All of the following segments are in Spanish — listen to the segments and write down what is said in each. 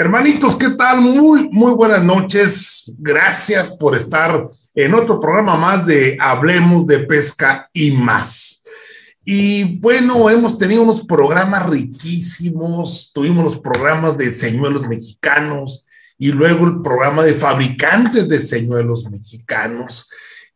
Hermanitos, ¿qué tal? Muy, muy buenas noches. Gracias por estar en otro programa más de Hablemos de Pesca y más. Y bueno, hemos tenido unos programas riquísimos. Tuvimos los programas de señuelos mexicanos y luego el programa de fabricantes de señuelos mexicanos.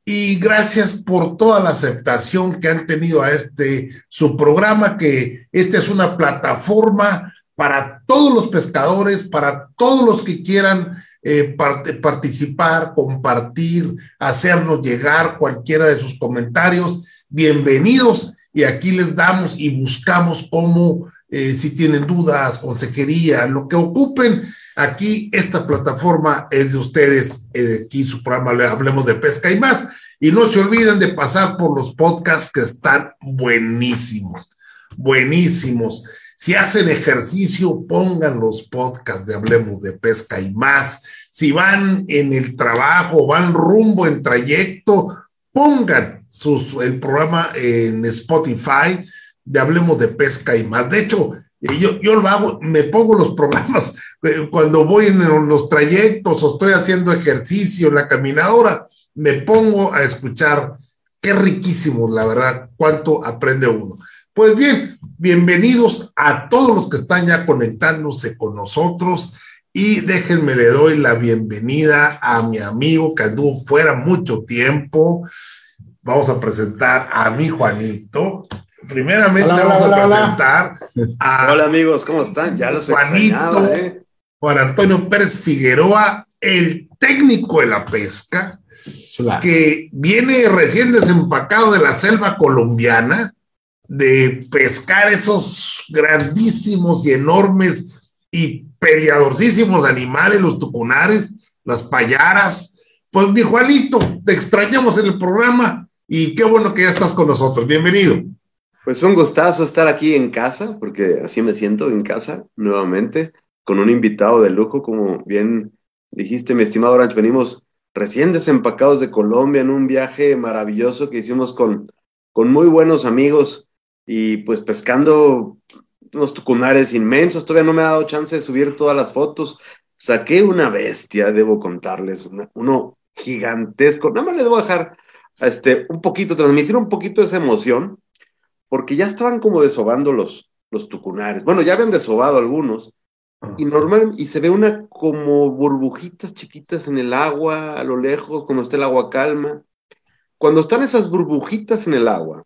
Y gracias por toda la aceptación que han tenido a este su programa, que esta es una plataforma para todos los pescadores, para todos los que quieran eh, participar, compartir, hacernos llegar cualquiera de sus comentarios. Bienvenidos y aquí les damos y buscamos cómo, eh, si tienen dudas, consejería, lo que ocupen. Aquí esta plataforma es de ustedes, eh, aquí su programa Hablemos de Pesca y más. Y no se olviden de pasar por los podcasts que están buenísimos, buenísimos. Si hacen ejercicio, pongan los podcasts de Hablemos de Pesca y más. Si van en el trabajo, van rumbo en trayecto, pongan sus, el programa en Spotify de Hablemos de Pesca y más. De hecho, eh, yo, yo lo hago, me pongo los programas eh, cuando voy en los trayectos o estoy haciendo ejercicio en la caminadora, me pongo a escuchar. Qué riquísimo, la verdad, cuánto aprende uno. Pues bien, bienvenidos a todos los que están ya conectándose con nosotros y déjenme le doy la bienvenida a mi amigo que anduvo fuera mucho tiempo. Vamos a presentar a mi Juanito. Primeramente vamos a presentar a Hola amigos, ¿cómo están? Ya los Juanito, ¿eh? Juan Antonio Pérez Figueroa, el técnico de la pesca, que viene recién desempacado de la selva colombiana de pescar esos grandísimos y enormes y peleadorcísimos animales, los tucunares, las payaras. Pues mi Juanito, te extrañamos en el programa y qué bueno que ya estás con nosotros. Bienvenido. Pues un gustazo estar aquí en casa, porque así me siento en casa nuevamente, con un invitado de lujo, como bien dijiste, mi estimado Orange, venimos recién desempacados de Colombia en un viaje maravilloso que hicimos con, con muy buenos amigos y pues pescando unos tucunares inmensos. Todavía no me ha dado chance de subir todas las fotos. Saqué una bestia, debo contarles, uno gigantesco. Nada más les voy a dejar este, un poquito, transmitir un poquito esa emoción, porque ya estaban como desobando los, los tucunares. Bueno, ya habían desobado algunos. Y normal, y se ve una como burbujitas chiquitas en el agua, a lo lejos, cuando está el agua calma. Cuando están esas burbujitas en el agua,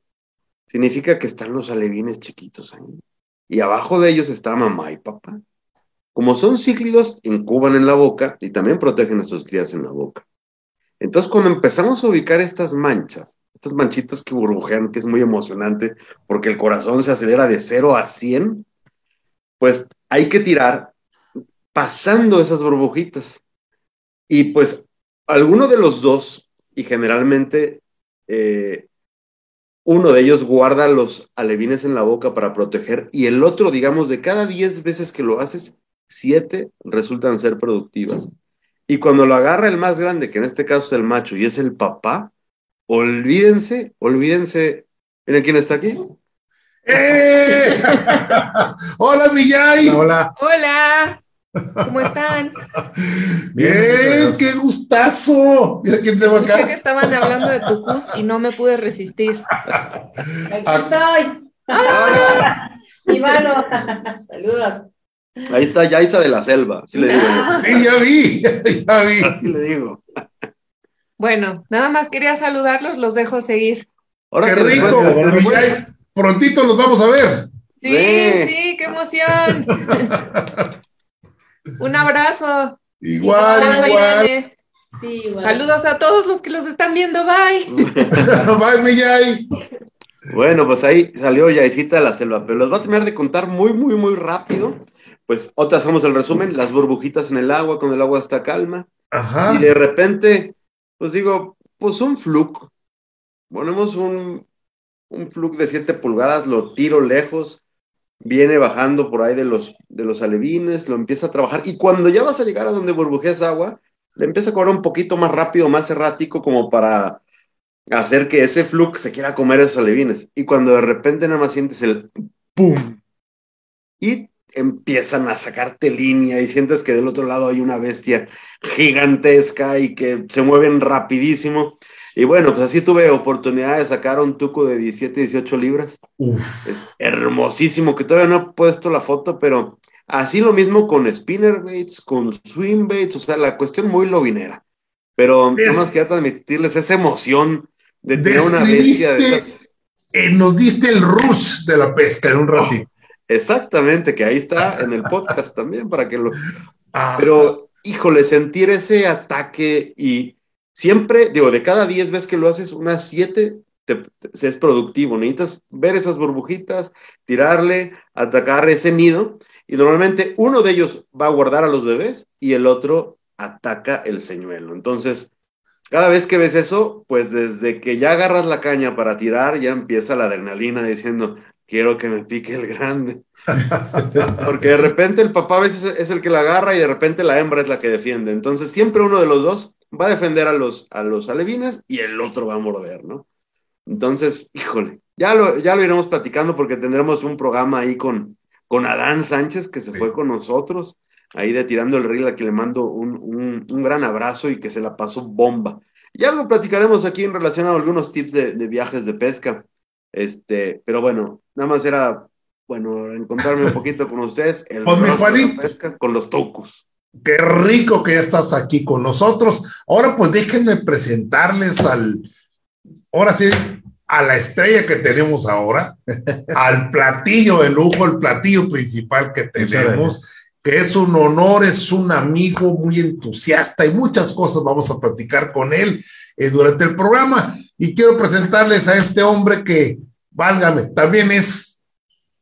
significa que están los alevines chiquitos ahí. Y abajo de ellos está mamá y papá. Como son cíclidos, incuban en la boca y también protegen a sus crías en la boca. Entonces, cuando empezamos a ubicar estas manchas, estas manchitas que burbujean, que es muy emocionante, porque el corazón se acelera de 0 a 100, pues hay que tirar pasando esas burbujitas. Y pues alguno de los dos, y generalmente eh, uno de ellos guarda los alevines en la boca para proteger y el otro, digamos, de cada 10 veces que lo haces, 7 resultan ser productivas. Y cuando lo agarra el más grande, que en este caso es el macho y es el papá, olvídense, olvídense. Miren quién está aquí. ¡Eh! Hola, Villay. Hola. Hola. ¿Cómo están? Bien, qué gustazo. Mira quién tengo acá. que estaban hablando de tu cus y no me pude resistir. Aquí estoy. ¡Ah! Ivano, saludos. Ahí está Yaisa de la Selva, así le digo Sí, ya vi, ya vi. Así le digo. Bueno, nada más quería saludarlos, los dejo seguir. Ahora qué rico. prontito los vamos a ver. Sí, sí, qué emoción. Un abrazo. Igual, igual. Saludos a todos los que los están viendo. Bye. Bye, Millay. Bueno, pues ahí salió Yaisita de la selva, pero los va a terminar de contar muy, muy, muy rápido. Pues otra hacemos el resumen, las burbujitas en el agua, cuando el agua está calma. Ajá. Y de repente, pues digo, pues un fluke. Ponemos un, un fluke de 7 pulgadas, lo tiro lejos, viene bajando por ahí de los, de los alevines, lo empieza a trabajar y cuando ya vas a llegar a donde burbujeas agua, le empieza a correr un poquito más rápido, más errático como para hacer que ese flux se quiera comer esos alevines. Y cuando de repente nada más sientes el ¡pum! Y empiezan a sacarte línea y sientes que del otro lado hay una bestia gigantesca y que se mueven rapidísimo. Y bueno, pues así tuve oportunidad de sacar un tuco de 17, 18 libras. hermosísimo, que todavía no he puesto la foto, pero así lo mismo con spinner baits, con swing baits, o sea, la cuestión muy lobinera. Pero nada más quería transmitirles esa emoción de tener una bestia de esas. Eh, nos diste el rush de la pesca en un ratito. exactamente, que ahí está en el podcast también para que lo. Pero, híjole, sentir ese ataque y siempre, digo, de cada 10 veces que lo haces, unas 7 te, es productivo. Necesitas ver esas burbujitas, tirarle, atacar ese nido. Y normalmente uno de ellos va a guardar a los bebés y el otro ataca el señuelo. Entonces, cada vez que ves eso, pues desde que ya agarras la caña para tirar, ya empieza la adrenalina diciendo, quiero que me pique el grande. Porque de repente el papá a veces es el que la agarra y de repente la hembra es la que defiende. Entonces siempre uno de los dos va a defender a los, a los alevines y el otro va a morder, ¿no? Entonces, híjole, ya lo, ya lo iremos platicando porque tendremos un programa ahí con, con Adán Sánchez que se fue con nosotros, ahí de Tirando el Reel, a que le mando un, gran abrazo y que se la pasó bomba. Ya lo platicaremos aquí en relación a algunos tips de, viajes de pesca. Este, pero bueno, nada más era, bueno, encontrarme un poquito con ustedes, el pues pesca con los tocos. Qué rico que ya estás aquí con nosotros. Ahora pues déjenme presentarles al, ahora sí, a la estrella que tenemos ahora, al platillo de lujo, el platillo principal que tenemos, que es un honor, es un amigo muy entusiasta y muchas cosas vamos a platicar con él eh, durante el programa. Y quiero presentarles a este hombre que, válgame, también es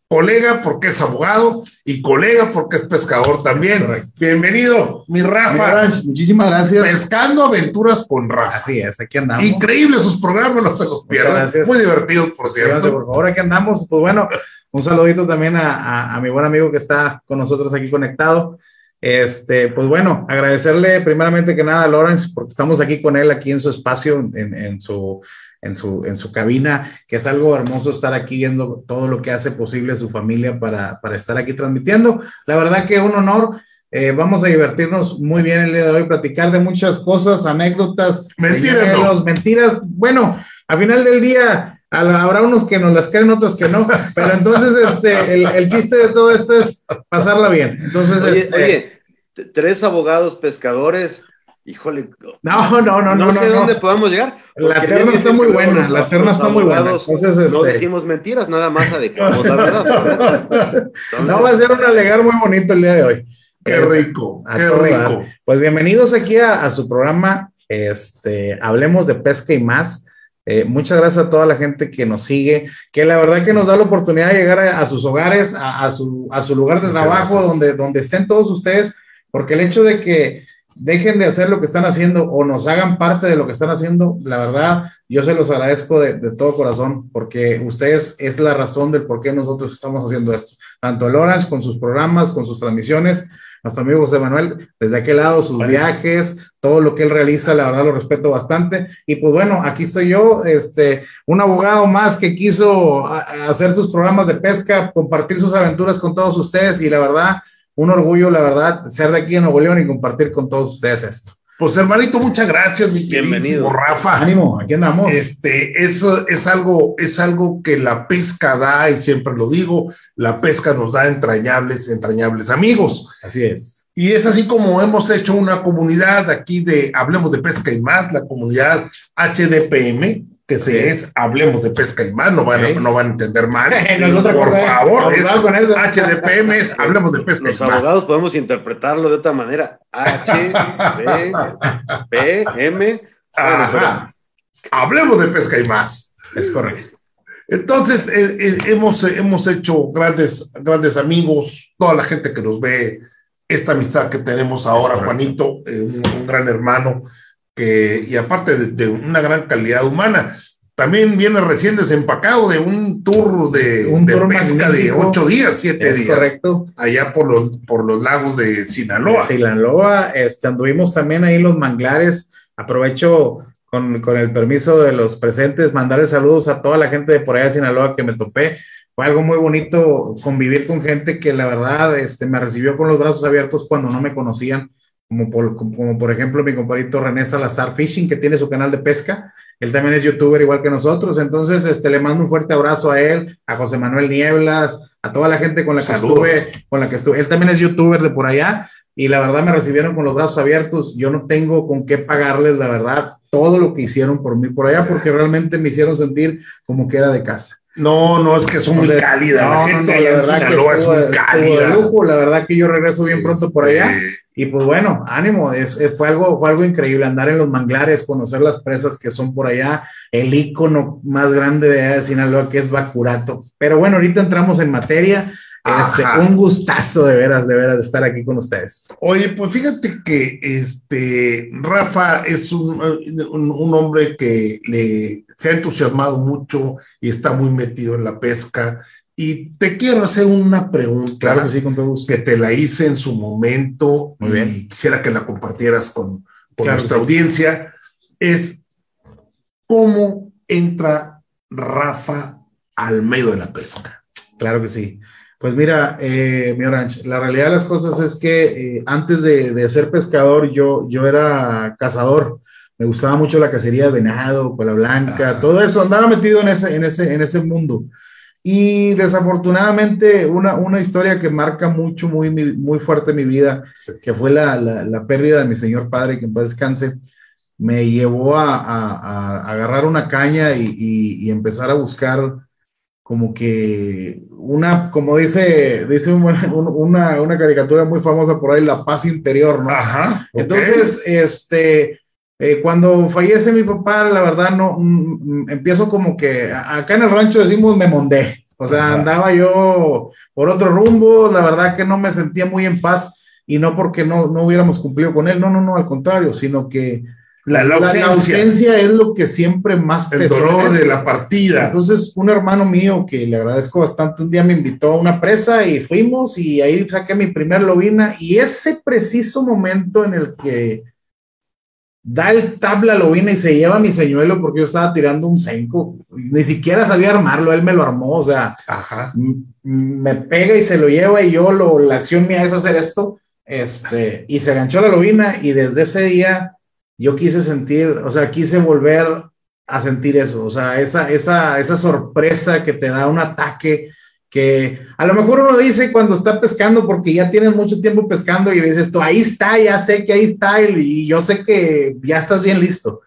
colega porque es abogado y colega porque es pescador también. Bienvenido, mi Rafa. muchísimas gracias. Pescando aventuras con Rafa. Así es, aquí andamos. Increíble sus programas, no se los pierdan. Muy divertidos, por cierto. por favor, aquí andamos. Pues bueno, un saludito también a, a, mi buen amigo que está con nosotros aquí conectado. Este, pues bueno, agradecerle primeramente que nada a Lawrence, porque estamos aquí con él, aquí en su espacio, en, en su en su, en su cabina, que es algo hermoso estar aquí viendo todo lo que hace posible su familia para, para estar aquí transmitiendo. La verdad que un honor. Eh, vamos a divertirnos muy bien el día de hoy, platicar de muchas cosas, anécdotas, mentiras, mentiras. Bueno, a final del día habrá unos que nos las creen, otros que no, pero entonces este, el, el chiste de todo esto es pasarla bien. Entonces, oye, este, oye, tres abogados pescadores Híjole. No, no, no, no. No sé dónde podamos llegar. La terna está muy buena, la terna está muy buena. Entonces, este... No decimos mentiras, nada más adecuamos la verdad. no, va a ser un alegar muy bonito el día de hoy. Qué rico, qué rico. Pues bienvenidos aquí a, su programa, este, Hablemos de Pesca y más. Eh, muchas gracias a toda la gente que nos sigue, que la verdad que nos da la oportunidad de llegar a, sus hogares, a, su, a su lugar de trabajo, donde, donde estén todos ustedes, porque el hecho de que dejen de hacer lo que están haciendo o nos hagan parte de lo que están haciendo, la verdad, yo se los agradezco de, todo corazón, porque ustedes es la razón del por qué nosotros estamos haciendo esto. Tanto el Orange con sus programas, con sus transmisiones, nuestro amigo José Manuel, desde aquel lado, sus viajes, todo lo que él realiza, la verdad lo respeto bastante. Y pues bueno, aquí estoy yo, este, un abogado más que quiso hacer sus programas de pesca, compartir sus aventuras con todos ustedes y la verdad, un orgullo, la verdad, ser de aquí en Nuevo León y compartir con todos ustedes esto. Pues hermanito, muchas gracias, mi Bienvenido. Rafa. Ánimo, aquí andamos. Este, eso es algo, es algo que la pesca da, y siempre lo digo, la pesca nos da entrañables, entrañables amigos. Así es. Y es así como hemos hecho una comunidad aquí de Hablemos de Pesca y más, la comunidad HDPM, que se es Hablemos de Pesca y más, no van, no van a entender mal. por favor, es HDPM es Hablemos de Pesca Los y más. Los abogados podemos interpretarlo de otra manera. HDPM. Hablemos de Pesca y más. Es correcto. Entonces, eh, eh, hemos, hemos hecho grandes, grandes amigos, toda la gente que nos ve, esta amistad que tenemos ahora, Juanito, eh, un gran hermano, que, y aparte de, una gran calidad humana. También viene recién desempacado de un tour de, un pesca de ocho días, siete días. Correcto. Allá por los, por los lagos de Sinaloa. Sinaloa, este, anduvimos también ahí los manglares. Aprovecho con, con, el permiso de los presentes, mandarle saludos a toda la gente de por allá de Sinaloa que me topé fue algo muy bonito convivir con gente que la verdad este, me recibió con los brazos abiertos cuando no me conocían, como por, como por ejemplo mi compadrito René Salazar Fishing, que tiene su canal de pesca. Él también es youtuber igual que nosotros, entonces este, le mando un fuerte abrazo a él, a José Manuel Nieblas, a toda la gente con la que estuve, con la que estuve. Él también es youtuber de por allá y la verdad me recibieron con los brazos abiertos. Yo no tengo con qué pagarles, la verdad, todo lo que hicieron por mí por allá, porque realmente me hicieron sentir como que era de casa. No, no, es que son muy cálidas. la gente la verdad que estuvo, es muy cálida. De lujo, la verdad que yo regreso bien pronto por allá. Y pues bueno, ánimo, es, fue, algo, fue algo increíble andar en los manglares, conocer las presas que son por allá, el icono más grande de, de Sinaloa que es Bacurato. Pero bueno, ahorita entramos en materia. Este, un gustazo de veras, de veras, de estar aquí con ustedes. Oye, pues fíjate que este Rafa es un, un, hombre que le, se ha entusiasmado mucho y está muy metido en la pesca. Y te quiero hacer una pregunta. Claro que sí, con todo gusto. Que te la hice en su momento muy bien. y quisiera que la compartieras con, nuestra audiencia. Es cómo entra Rafa al medio de la pesca. Claro que sí. Pues mira, eh, mi Orange, la realidad de las cosas es que eh, antes de, ser pescador yo, yo era cazador. Me gustaba mucho la cacería de venado, cola blanca, todo eso. Andaba metido en ese, en ese, en ese mundo. Y desafortunadamente una, una historia que marca mucho, muy, muy fuerte mi vida, que fue la, la, pérdida de mi señor padre, que en paz descanse, me llevó a, a, agarrar una caña y, y, y empezar a buscar como que una, como dice, dice una, una, caricatura muy famosa por ahí, la paz interior, ¿no? Ajá. Entonces, este, eh, cuando fallece mi papá, la verdad, no, mm, empiezo como que, acá en el rancho decimos me mondé, o sea, andaba yo por otro rumbo, la verdad que no me sentía muy en paz y no porque no, no hubiéramos cumplido con él, no, no, no, al contrario, sino que la, ausencia. es lo que siempre más El dolor de la partida. Entonces, un hermano mío que le agradezco bastante, un día me invitó a una presa y fuimos y ahí saqué mi primer lobina y ese preciso momento en el que da el tabla lobina y se lleva mi señuelo porque yo estaba tirando un senco, ni siquiera sabía armarlo, él me lo armó, o sea, me pega y se lo lleva y yo lo, la acción mía es hacer esto, este, y se ganchó la lobina y desde ese día yo quise sentir, o sea, quise volver a sentir eso, o sea, esa, esa, esa sorpresa que te da un ataque que a lo mejor uno dice cuando está pescando porque ya tienes mucho tiempo pescando y dices tú, ahí está, ya sé que ahí está y yo sé que ya estás bien listo.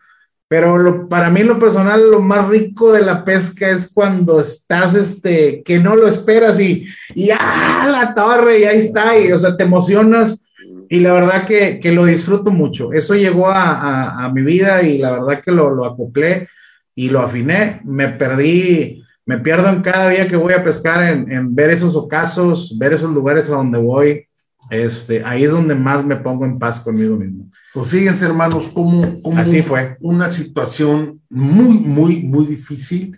Pero para mí lo personal, lo más rico de la pesca es cuando estás, este, que no lo esperas y, y ¡ah, la torre! Y ahí está, y o sea, te emocionas y la verdad que, que, lo disfruto mucho. Eso llegó a, a, a mi vida y la verdad que lo, lo, acoplé y lo afiné. Me perdí, me pierdo en cada día que voy a pescar en, en, ver esos ocasos, ver esos lugares a donde voy. Este, ahí es donde más me pongo en paz conmigo mismo. Pues fíjense, hermanos, cómo, cómo Así fue. una situación muy, muy, muy difícil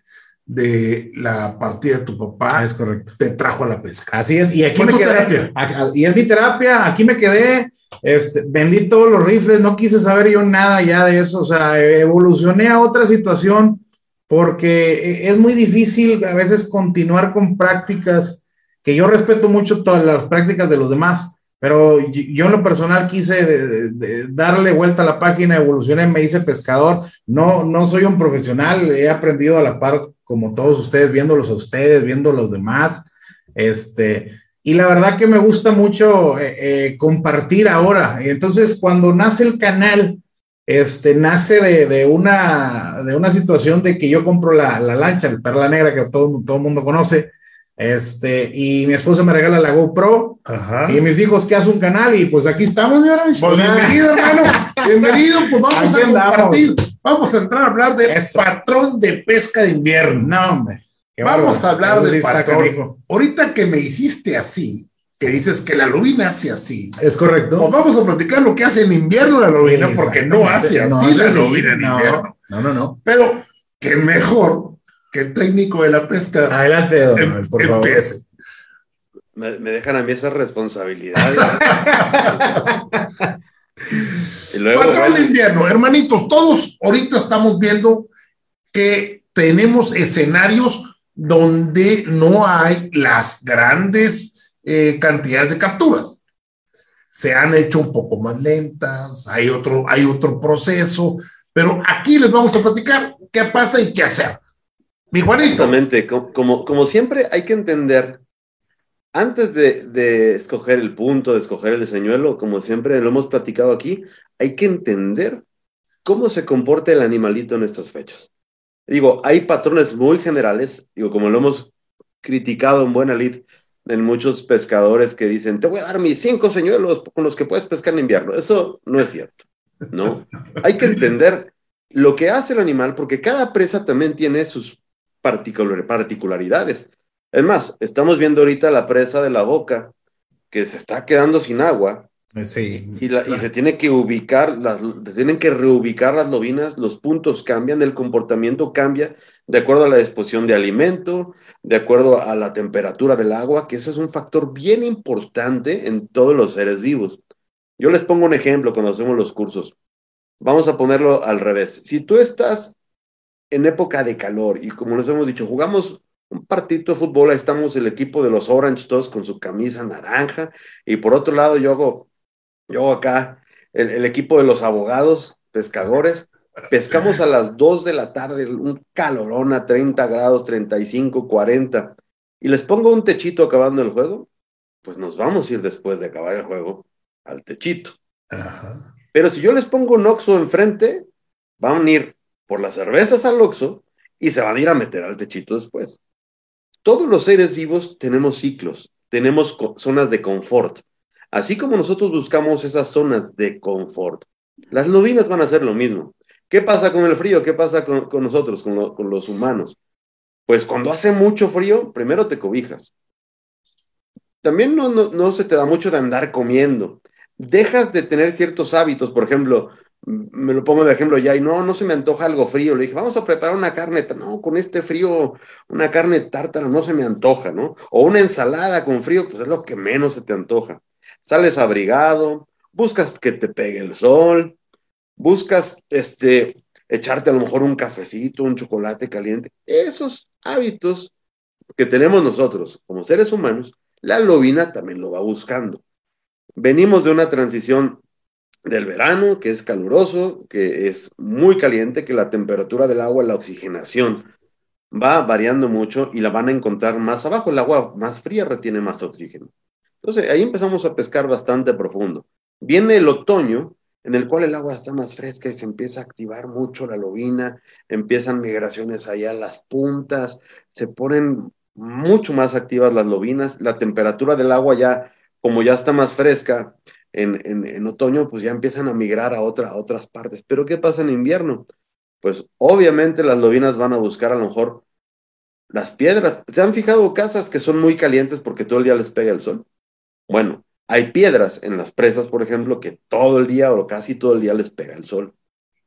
de la partida de tu papá. Es correcto. Te trajo a la pesca. Así es. Y aquí me quedé. Terapia? Y es mi terapia. Aquí me quedé. Este, vendí todos los rifles. No quise saber yo nada ya de eso. O sea, evolucioné a otra situación porque es muy difícil a veces continuar con prácticas que yo respeto mucho todas las prácticas de los demás pero yo en lo personal quise darle vuelta a la página, evolucioné, me hice pescador. No, no soy un profesional, he aprendido a la par como todos ustedes, viéndolos a ustedes, viendo los demás. Este, y la verdad que me gusta mucho eh, eh, compartir ahora. Entonces, cuando nace el canal, este, nace de, una, de una situación de que yo compro la, la lancha, el Perla Negra, que todo, todo el mundo conoce este, y mi esposa me regala la GoPro. Y mis hijos que hace un canal. Y pues aquí estamos, mi Pues bienvenido, hermano. Bienvenido. Pues vamos a compartir. Vamos a entrar a hablar de patrón de pesca de invierno. No, hombre. Vamos a hablar de patrón. Ahorita que me hiciste así, que dices que la lubina hace así. Es correcto. Pues vamos a platicar lo que hace en invierno la lubina, porque no hace así la lubina en invierno. No, no, no. Pero que mejor que el técnico de la pesca. Adelante, don em, por favor. Me, dejan a mí esa responsabilidad. y luego, Patrón de invierno, hermanitos, todos ahorita estamos viendo que tenemos escenarios donde no hay las grandes eh, cantidades de capturas. Se han hecho un poco más lentas, hay otro, hay otro proceso, pero aquí les vamos a platicar qué pasa y qué hacer. Mi Juanito. Exactamente, como, como siempre hay que entender, antes de, de, escoger el punto, de escoger el señuelo, como siempre lo hemos platicado aquí, hay que entender cómo se comporta el animalito en estas fechas. Digo, hay patrones muy generales, digo, como lo hemos criticado en buena lid en muchos pescadores que dicen, te voy a dar mis cinco señuelos con los que puedes pescar en invierno. Eso no es cierto, ¿no? Hay que entender lo que hace el animal porque cada presa también tiene sus particularidades. Es más, estamos viendo ahorita la presa de la boca que se está quedando sin agua Sí. Y, se tiene que ubicar, las, se tienen que reubicar las lobinas, los puntos cambian, el comportamiento cambia de acuerdo a la disposición de alimento, de acuerdo a la temperatura del agua, que eso es un factor bien importante en todos los seres vivos. Yo les pongo un ejemplo cuando hacemos los cursos. Vamos a ponerlo al revés. Si tú estás en época de calor y como les hemos dicho, jugamos un partido de fútbol, ahí estamos el equipo de los Orange todos con su camisa naranja y por otro lado yo hago yo acá, el, equipo de los abogados, pescadores, pescamos a las 2 de la tarde, un calorón a 30 grados, 35, 40, y les pongo un techito acabando el juego, pues nos vamos a ir después de acabar el juego al techito. Pero si yo les pongo un Oxo enfrente, van a ir por las cervezas al Oxo y se van a ir a meter al techito después. Todos los seres vivos tenemos ciclos, tenemos zonas de confort. Así como nosotros buscamos esas zonas de confort, las lobinas van a hacer lo mismo. ¿Qué pasa con el frío? ¿Qué pasa con, nosotros, con, los humanos? Pues cuando hace mucho frío, primero te cobijas. También no, se te da mucho de andar comiendo. Dejas de tener ciertos hábitos, por ejemplo, me lo pongo de ejemplo ya, y no, no se me antoja algo frío. Le dije, vamos a preparar una carne, no, con este frío, una carne tártara no se me antoja, ¿no? O una ensalada con frío, pues es lo que menos se te antoja sales abrigado, buscas que te pegue el sol, buscas este, echarte a lo mejor un cafecito, un chocolate caliente. Esos hábitos que tenemos nosotros como seres humanos, la lobina también lo va buscando. Venimos de una transición del verano, que es caluroso, que es muy caliente, que la temperatura del agua, la oxigenación va variando mucho y la van a encontrar más abajo. El agua más fría retiene más oxígeno. Entonces ahí empezamos a pescar bastante profundo. Viene el otoño, en el cual el agua está más fresca y se empieza a activar mucho la lobina, empiezan migraciones allá a las puntas, se ponen mucho más activas las lobinas, la temperatura del agua ya, como ya está más fresca en, en, otoño, pues ya empiezan a migrar a, otra, otras partes. Pero ¿qué pasa en invierno? Pues obviamente las lobinas van a buscar a lo mejor las piedras. ¿Se han fijado casas que son muy calientes porque todo el día les pega el sol? Bueno, hay piedras en las presas, por ejemplo, que todo el día o casi todo el día les pega el sol.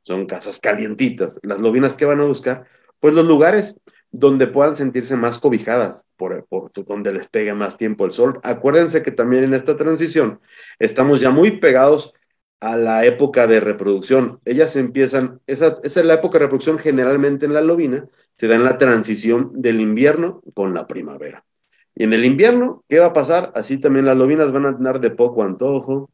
Son casas calientitas. Las lobinas que van a buscar, pues los lugares donde puedan sentirse más cobijadas, por, donde les pegue más tiempo el sol. Acuérdense que también en esta transición estamos ya muy pegados a la época de reproducción. Ellas empiezan, esa, esa es la época de reproducción generalmente en la lobina, se da en la transición del invierno con la primavera. Y en el invierno, ¿qué va a pasar? Así también las lobinas van a andar de poco antojo,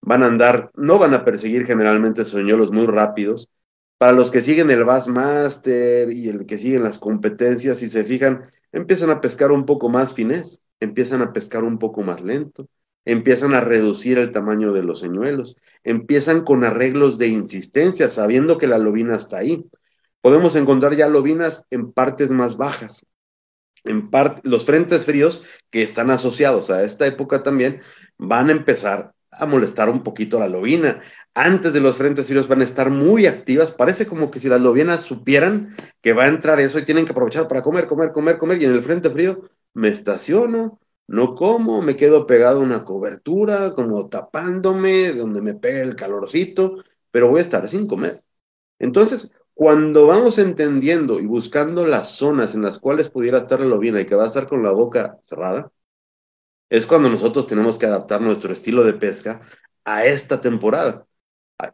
van a andar, no van a perseguir generalmente soñuelos muy rápidos. Para los que siguen el Bassmaster y el que siguen las competencias, si se fijan, empiezan a pescar un poco más finés, empiezan a pescar un poco más lento, empiezan a reducir el tamaño de los señuelos, empiezan con arreglos de insistencia, sabiendo que la lobina está ahí. Podemos encontrar ya lobinas en partes más bajas, en parte, los frentes fríos que están asociados a esta época también van a empezar a molestar un poquito a la lobina. Antes de los frentes fríos van a estar muy activas. Parece como que si las lobinas supieran que va a entrar eso y tienen que aprovechar para comer, comer, comer, comer. Y en el frente frío me estaciono, no como, me quedo pegado a una cobertura, como tapándome, donde me pega el calorcito, pero voy a estar sin comer. Entonces, cuando vamos entendiendo y buscando las zonas en las cuales pudiera estar la lobina y que va a estar con la boca cerrada, es cuando nosotros tenemos que adaptar nuestro estilo de pesca a esta temporada.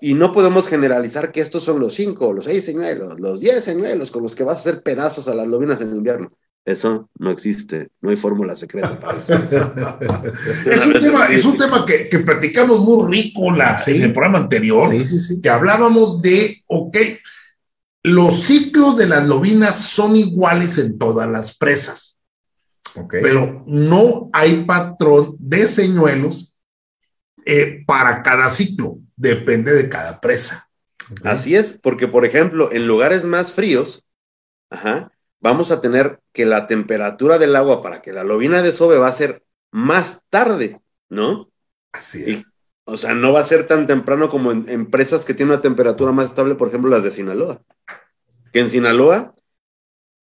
Y no podemos generalizar que estos son los cinco, los seis señuelos, los diez señuelos con los que vas a hacer pedazos a las lobinas en invierno. Eso no existe, no hay fórmula secreta para eso. es, un tema, que, que, platicamos muy rico la, en el programa anterior, que hablábamos de, ok, los ciclos de las lobinas son iguales en todas las presas, pero no hay patrón de señuelos eh, para cada ciclo, depende de cada presa. Así es, porque por ejemplo, en lugares más fríos, ajá, vamos a tener que la temperatura del agua para que la lobina desove va a ser más tarde, ¿no? Así es. o sea, no va a ser tan temprano como en empresas que tienen una temperatura más estable, por ejemplo, las de Sinaloa. Que en Sinaloa,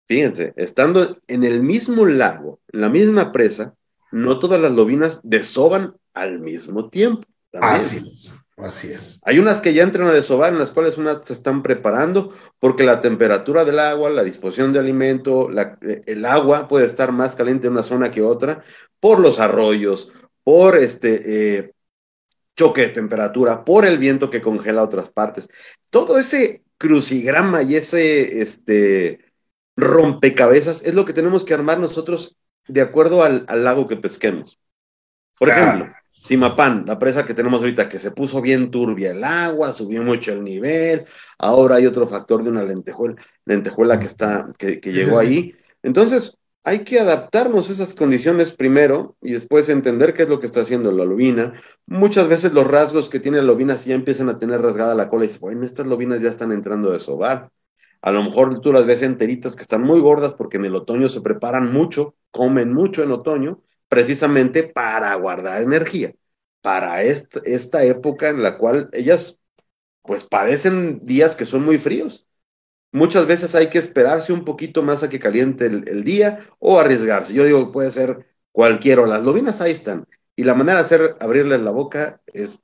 fíjense, estando en el mismo lago, en la misma presa, no todas las lobinas desoban al mismo tiempo. Así es. Así es. Hay unas que ya entran a desovar, en las cuales unas se están preparando, porque la temperatura del agua, la disposición de alimento, el agua puede estar más caliente en una zona que otra, por los arroyos, por este eh, choque de temperatura, por el viento que congela otras partes. Todo ese crucigrama y ese este, rompecabezas es lo que tenemos que armar nosotros de acuerdo al, lago que pesquemos. Por ejemplo, Simapán, la presa que tenemos ahorita, que se puso bien turbia el agua, subió mucho el nivel, ahora hay otro factor de una lentejuela, lentejuela que está, que, llegó ahí. Entonces, hay que adaptarnos a esas condiciones primero y después entender qué es lo que está haciendo la lobina. Muchas veces los rasgos que tiene la lobina si ya empiezan a tener rasgada la cola y dices, bueno, estas lobinas ya están entrando de sobar. A lo mejor tú las ves enteritas que están muy gordas porque en el otoño se preparan mucho, comen mucho en otoño precisamente para guardar energía, para esta, época en la cual ellas pues padecen días que son muy fríos. Muchas veces hay que esperarse un poquito más a que caliente el, día o arriesgarse. Yo digo, puede ser cualquiera. Las lobinas ahí están. Y la manera de hacer, abrirles la boca es,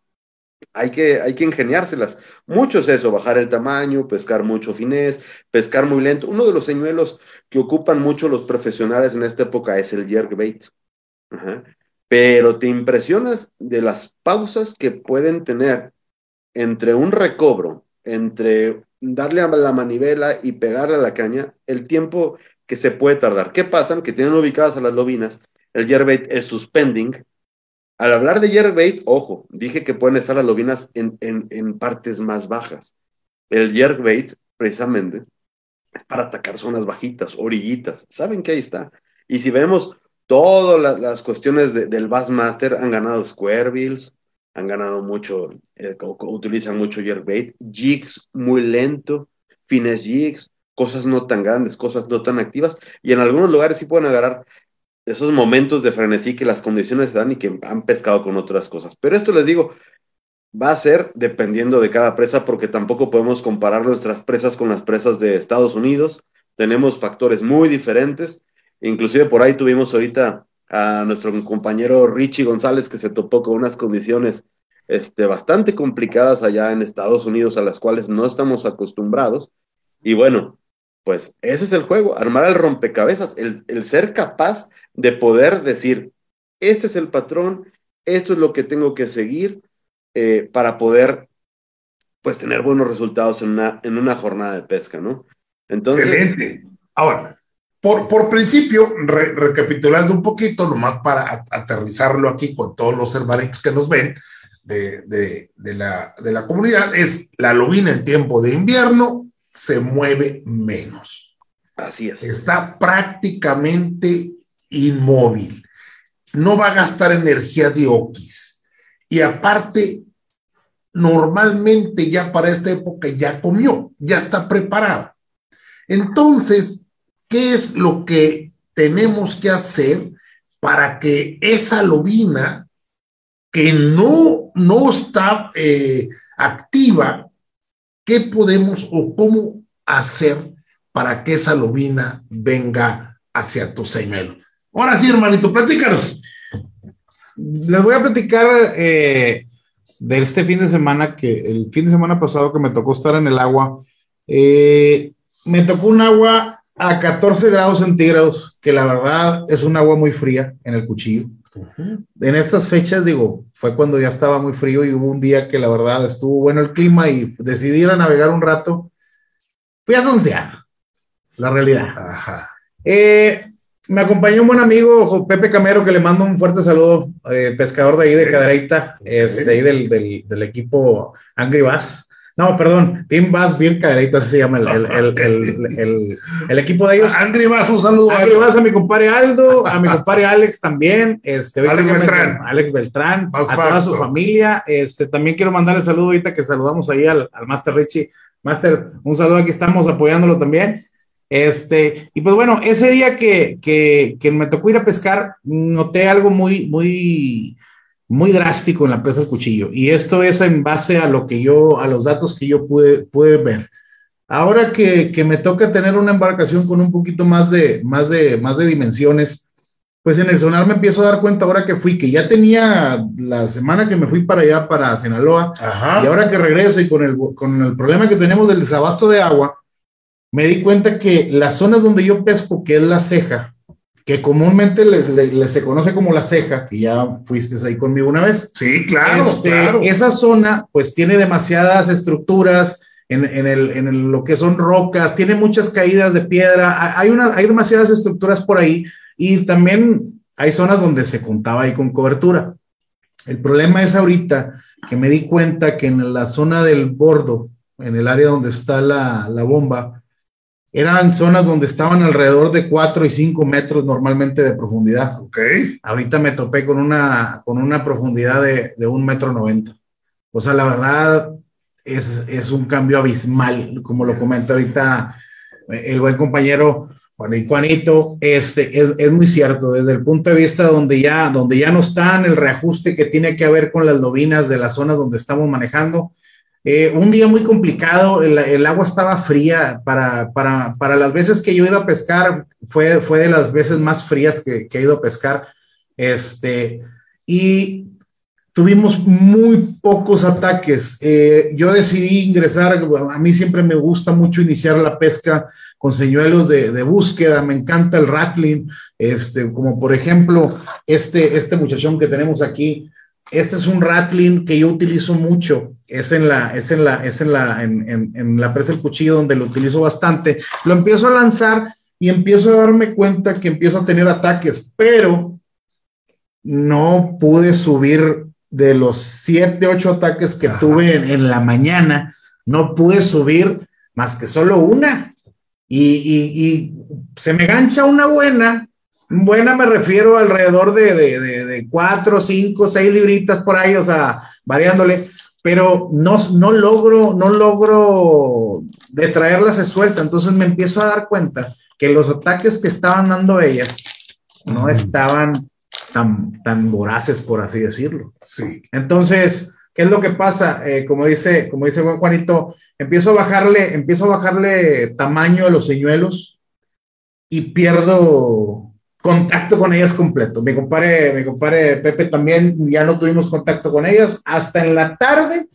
hay que, hay que ingeniárselas. Mucho es eso, bajar el tamaño, pescar mucho finés, pescar muy lento. Uno de los señuelos que ocupan mucho los profesionales en esta época es el jerkbait. Pero te impresionas de las pausas que pueden tener entre un recobro, entre darle a la manivela y pegarle a la caña, el tiempo que se puede tardar. ¿Qué pasa? Que tienen ubicadas a las lobinas, el yerbait es suspending. Al hablar de yerbait, ojo, dije que pueden estar las lobinas en, partes más bajas. El yerbait, precisamente, es para atacar zonas bajitas, orillitas. ¿Saben que ahí está? Y si vemos todas las, cuestiones del Bassmaster han ganado Squarebills, han ganado mucho, eh, utilizan mucho jerkbait, jigs muy lento, fines jigs, cosas no tan grandes, cosas no tan activas, y en algunos lugares sí pueden agarrar esos momentos de frenesí que las condiciones dan y que han pescado con otras cosas. Pero esto les digo, va a ser dependiendo de cada presa, porque tampoco podemos comparar nuestras presas con las presas de Estados Unidos. Tenemos factores muy diferentes Inclusive por ahí tuvimos ahorita a nuestro compañero Richie González que se topó con unas condiciones este, bastante complicadas allá en Estados Unidos a las cuales no estamos acostumbrados. Y bueno, pues ese es el juego, armar el rompecabezas, el, ser capaz de poder decir, este es el patrón, esto es lo que tengo que seguir eh, para poder pues tener buenos resultados en una, en una jornada de pesca, ¿no? Entonces, Excelente. Ahora, por, principio, recapitulando un poquito, nomás para aterrizarlo aquí con todos los hermanitos que nos ven de, la, de la comunidad, es la lubina en tiempo de invierno se mueve menos. Así es. Está prácticamente inmóvil. No va a gastar energía de oquis. Y aparte, normalmente ya para esta época ya comió, ya está preparada. Entonces, ¿Qué es lo que tenemos que hacer para que esa lobina que no, no está eh, activa, qué podemos o cómo hacer para que esa lobina venga hacia tu? Ahora sí, hermanito, platícanos. Les voy a platicar eh, de este fin de semana, que el fin de semana pasado que me tocó estar en el agua, eh, me tocó un agua a 14 grados centígrados, que la verdad es un agua muy fría en el cuchillo. En estas fechas, digo, fue cuando ya estaba muy frío y hubo un día que la verdad estuvo bueno el clima y decidí ir a navegar un rato. Fui a soncear, la realidad. Ajá. Eh, Me acompañó un buen amigo, Pepe Camero, que le mando un fuerte saludo, eh, pescador de ahí de Cadereita, este, ahí del, del, del, equipo Angry Bass. No, perdón, Team Bass Beer Cadereita, así se llama el, el, el, equipo de ellos. Angry Bass, un saludo. Angry Bass a mi compadre Aldo, a mi compadre Alex también, este, Alex Beltrán, Alex Beltrán a toda su familia. Este, también quiero mandarle saludo ahorita que saludamos ahí al, al Master Richie. Master, un saludo, aquí estamos apoyándolo también. Este, y pues bueno, ese día que, que, que, me tocó ir a pescar, noté algo muy, muy, muy drástico en la presa del cuchillo. Y esto es en base a lo que yo, a los datos que yo pude, pude ver. Ahora que, que me toca tener una embarcación con un poquito más de, más de, más de dimensiones, pues en el sonar me empiezo a dar cuenta ahora que fui, que ya tenía la semana que me fui para allá, para Sinaloa, Ajá. y ahora que regreso y con el, con el problema que tenemos del desabasto de agua, me di cuenta que las zonas donde yo pesco, que es la ceja, que comúnmente les, les, les se conoce como la ceja, que ya fuiste ahí conmigo una vez. Sí, claro, Este, claro. Esa zona, pues tiene demasiadas estructuras en, en, el, en el, lo que son rocas, tiene muchas caídas de piedra, hay, una, hay demasiadas estructuras por ahí y también hay zonas donde se contaba ahí con cobertura. El problema es ahorita que me di cuenta que en la zona del bordo, en el área donde está la, la bomba, eran zonas donde estaban alrededor de 4 y 5 metros normalmente de profundidad. Ok. Ahorita me topé con una, con una profundidad de, de un metro noventa. O sea, la verdad es, es un cambio abismal, como lo comenta ahorita el buen compañero Juanito, este, es, es, muy cierto, desde el punto de vista donde ya, donde ya no están, el reajuste que tiene que ver con las lobinas de las zonas donde estamos manejando, eh, un día muy complicado, el, agua estaba fría para, para, para, las veces que yo he ido a pescar, fue, fue de las veces más frías que, que he ido a pescar. Este, y tuvimos muy pocos ataques. Eh, yo decidí ingresar, a mí siempre me gusta mucho iniciar la pesca con señuelos de, de búsqueda, me encanta el rattling, este, como por ejemplo este, este muchachón que tenemos aquí, este es un rattling que yo utilizo mucho, es en la, es en la, es en la, en, en, en la presa del cuchillo donde lo utilizo bastante. Lo empiezo a lanzar y empiezo a darme cuenta que empiezo a tener ataques, pero no pude subir de los siete, ocho ataques que Ajá. tuve en, en, la mañana, no pude subir más que solo una. Y, y, y se me gancha una buena, Buena me refiero alrededor de, de, de, de, cuatro, cinco, seis libritas por ahí, o sea, variándole, pero no, no logro, no logro de traerla se suelta. Entonces me empiezo a dar cuenta que los ataques que estaban dando ellas no estaban tan, tan voraces, por así decirlo. Sí. Entonces, ¿qué es lo que pasa? Eh, como dice, como dice buen Juanito, empiezo a bajarle, empiezo a bajarle tamaño a los señuelos y pierdo contacto con ellas completo. Mi compadre, mi compadre Pepe también ya no tuvimos contacto con ellas. Hasta en la tarde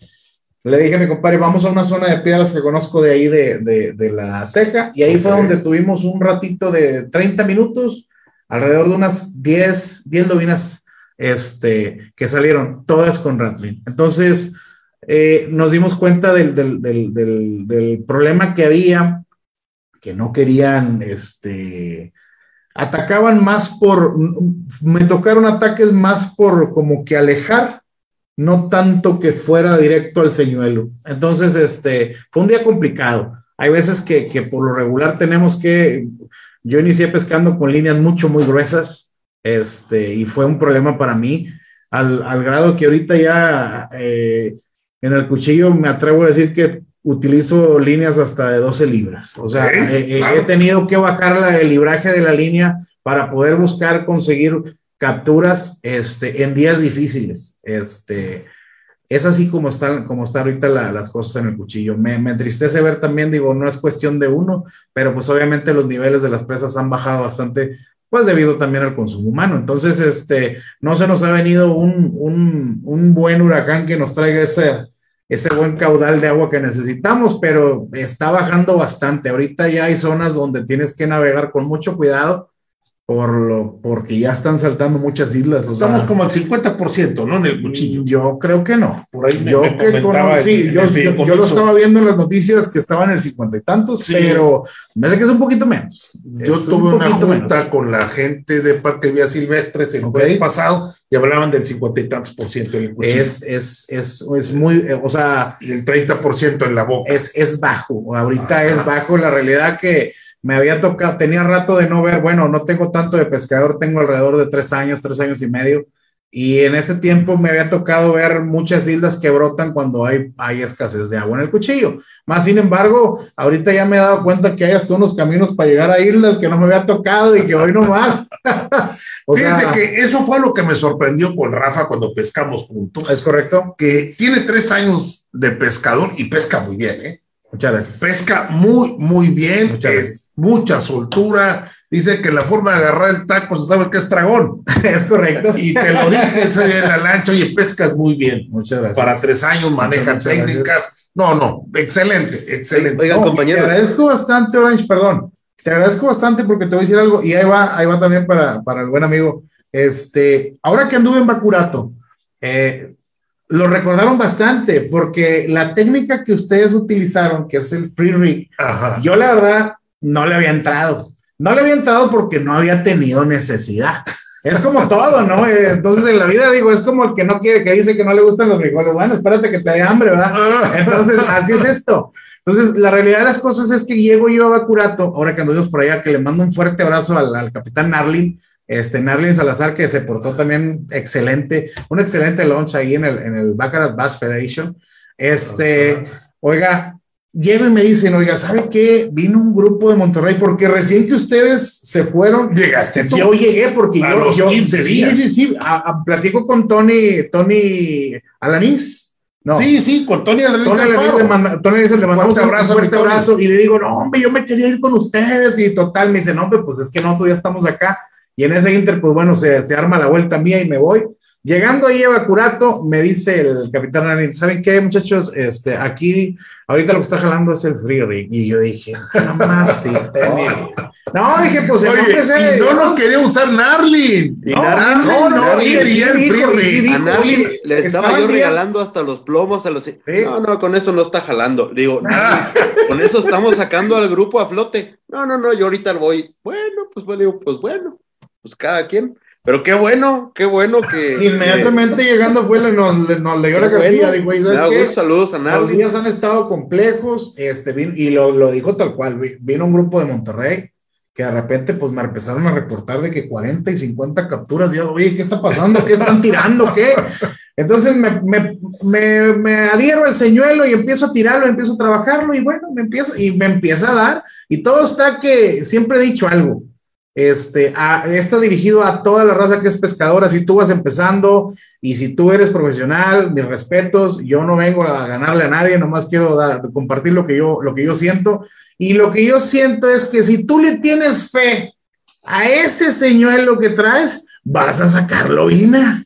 le dije a mi compadre, vamos a una zona de piedras que conozco de ahí de, de, de la ceja. Y ahí okay. fue donde tuvimos un ratito de 30 minutos, alrededor de unas 10, 10 lobinas este, que salieron, todas con Rattling. Entonces, eh, nos dimos cuenta del, del, del, del, problema que había, que no querían, este, atacaban más por, me tocaron ataques más por como que alejar, no tanto que fuera directo al señuelo. Entonces, este, fue un día complicado. Hay veces que, que por lo regular tenemos que, yo inicié pescando con líneas mucho, muy gruesas, este, y fue un problema para mí, al, al grado que ahorita ya eh, en el cuchillo me atrevo a decir que utilizo líneas hasta de 12 libras. O sea, eh, he tenido que bajar la, el libraje de la línea para poder buscar conseguir capturas este, en días difíciles. Este, es así como están, como está ahorita la, las cosas en el cuchillo. Me, me, entristece ver también, digo, no es cuestión de uno, pero pues obviamente los niveles de las presas han bajado bastante, pues debido también al consumo humano. Entonces, este, no se nos ha venido un, un, un buen huracán que nos traiga ese, ese buen caudal de agua que necesitamos, pero está bajando bastante. Ahorita ya hay zonas donde tienes que navegar con mucho cuidado por lo, porque ya están saltando muchas islas. Estamos como al 50%, ¿no? En el cuchillo. Yo creo que no. Por ahí me, yo, me que comentaba cono- sí, el- yo, el yo- yo lo estaba viendo en las noticias que estaban en el cincuenta y tantos, Sí. pero me hace que es un poquito menos. Yo Es un tuve una poquito junta menos. con la gente de Parque Vías Silvestres el Ok. jueves pasado y hablaban del 50 y tantos por ciento en el cuchillo Es, es, es, es muy, eh, o sea, y el 30 por ciento en la boca. es, es bajo. Ahorita Ajá. es bajo. La realidad que me había tocado, tenía rato de no ver, bueno, no tengo tanto de pescador, tengo alrededor de tres años, tres años y medio. Y en este tiempo me había tocado ver muchas islas que brotan cuando hay, hay escasez de agua en el cuchillo. Más sin embargo, ahorita ya me he dado cuenta que hay hasta unos caminos para llegar a islas que no me había tocado y que hoy no más. o Fíjense sea, que eso fue lo que me sorprendió con Rafa cuando pescamos juntos, es correcto. que tiene tres años de pescador y pesca muy bien, ¿eh? Muchas gracias. Pesca muy, muy bien, Muchas eh, gracias. mucha soltura. Dice que la forma de agarrar el taco se sabe que es dragón. es correcto. Y te lo dije ese día en la lancha, oye, pescas muy bien. Muchas gracias. Para tres años manejan muchas técnicas. No, no, excelente, excelente. Oigan, No, compañeros. Te agradezco bastante, Orange, perdón. Te agradezco bastante porque te voy a decir algo y ahí va, ahí va también para, para el buen amigo. Este, ahora que anduve en Bacurato, eh, lo recordaron bastante porque la técnica que ustedes utilizaron, que es el free rig, Ajá. yo la verdad no le había entrado. No le había entrado porque no había tenido necesidad. Es como todo, ¿no? Eh, Entonces en la vida digo, es como el que no quiere, que dice que no le gustan los frijoles. Bueno, espérate que te dé hambre, ¿verdad? Entonces, así es esto. Entonces, la realidad de las cosas es que llego yo a Bacurato, ahora que anduvimos por allá, que le mando un fuerte abrazo al, al capitán Narlin, este Narlin Salazar, que se portó también excelente, un excelente launch ahí en el, en el Baccarat Bass Federation. Este, oiga, llego y me dicen, oiga, ¿sabe qué? Vino un grupo de Monterrey, porque recién que ustedes se fueron, Llegaste tú. yo llegué porque A yo, los yo 15 sí, días. sí, sí, a- a- platico con Tony, Tony Alanís. No, Sí, sí, con Tony le Tony le, le manda- Tony dice, le mandamos Fuerte un abrazo, fuerte abrazo y le digo, no, hombre, yo me quería ir con ustedes y total, me dice, no, hombre, pues es que nosotros ya estamos acá y en ese inter, pues bueno, se, se arma la vuelta mía y me voy. Llegando ahí a Bacurato, me dice el capitán Arin, ¿saben qué, muchachos? Este, aquí, ahorita lo que está jalando es el free rig. Y yo dije, jamás sí. No, dije, pues el Oye, nombre es y no lo quería usar Narlin. Y No, Narlin- no, no, Narlin- sí quería el dijo, free rig. A Narlin le estaba estaba yo regalando hasta los plomos a los. No, no, con eso no está jalando. Digo, Ah. con eso estamos sacando al grupo a flote. No, no, no, yo ahorita voy. Bueno, pues bueno, digo, pues bueno, pues cada quien. Pero qué bueno, qué bueno que. Inmediatamente llegando fue, nos, le- nos leyó la cartilla, bueno. dijo, "Oye, Me ¿sabes qué? gusto, saludos a Los Narlin. días han estado complejos, este, y lo, lo dijo tal cual, vi- vino un grupo de Monterrey que de repente pues me empezaron a reportar de que 40 y 50 capturas, y yo, oye, ¿qué está pasando? ¿Qué están tirando? ¿Qué? Entonces me, me, me, me adhiero al señuelo y empiezo a tirarlo, empiezo a trabajarlo y bueno, me empiezo y me empieza a dar y todo está que siempre he dicho algo, este, está dirigido a toda la raza que es pescadora, si tú vas empezando y si tú eres profesional, mis respetos, yo no vengo a ganarle a nadie, nomás quiero dar- compartir lo que yo, lo que yo siento y lo que yo siento es que si tú le tienes fe a ese señuelo que traes, vas a sacarlo vina.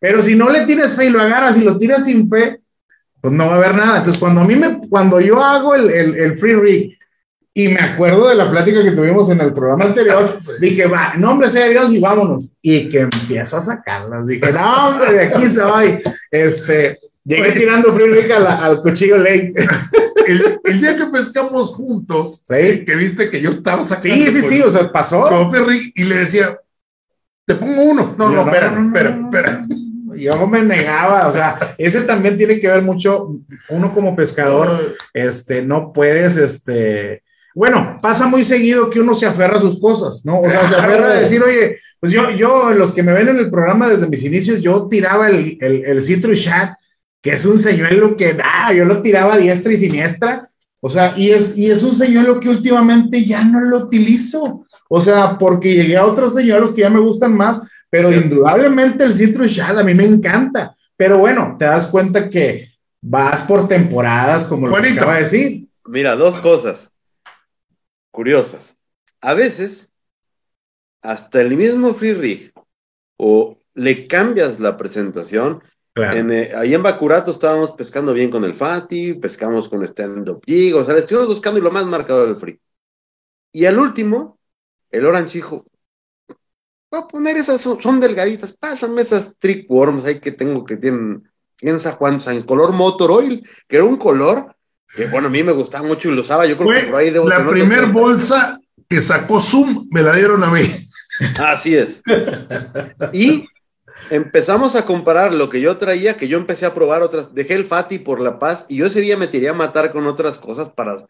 Pero si no le tienes fe y lo agarras y lo tiras sin fe, pues no va a haber nada. Entonces, cuando a mí me, cuando yo hago el, el free rig y me acuerdo de la plática que tuvimos en el programa anterior, dije, va, nombre sea Dios y vámonos. Y que empiezo a sacarlas. Dije, no, hombre, de aquí soy. Este, llegué Oye. tirando free rig a la- al cuchillo lake. El, el día que pescamos juntos, Sí. que viste que yo estaba sacando. Sí, sí, con- sí, o sea, pasó. con Ferry y le decía, te pongo uno. No, Yo, no, espera, no, espera, no, espera. Yo me negaba, o sea, ese también tiene que ver mucho, uno como pescador, este, no puedes, este, bueno, pasa muy seguido que uno se aferra a sus cosas, ¿no? O sea, se aferra a decir, oye, pues yo, yo, los que me ven en el programa desde mis inicios, yo tiraba el, el, el Citrus Chat, que es un señuelo que da, yo lo tiraba a diestra y siniestra, o sea, y es, y es un señuelo que últimamente ya no lo utilizo, o sea, porque llegué a otros señuelos que ya me gustan más, pero indudablemente el Citrus Shad a mí me encanta. Pero bueno, te das cuenta que vas por temporadas, como lo que acaba de decir. Mira, dos cosas curiosas. A veces, hasta el mismo free rig, o le cambias la presentación. Claro. En, eh, ahí en Bacurato estábamos pescando bien con el Fati, pescamos con stand-up jig, o sea, le estuvimos buscando y lo más marcado era el free. Y al último, el Orange dijo, voy a poner esas, son, delgaditas, pásame esas trick worms ahí que tengo que tienen, piensa cuántos años, color motor oil, que era un color que bueno, a mí me gustaba mucho y lo usaba, yo creo que por ahí debo La primer bolsa que sacó Zoom me la dieron a mí. Así es. Y empezamos a comparar lo que yo traía, que yo empecé a probar otras, dejé el Fati por La Paz y yo ese día me tiré a matar con otras cosas para...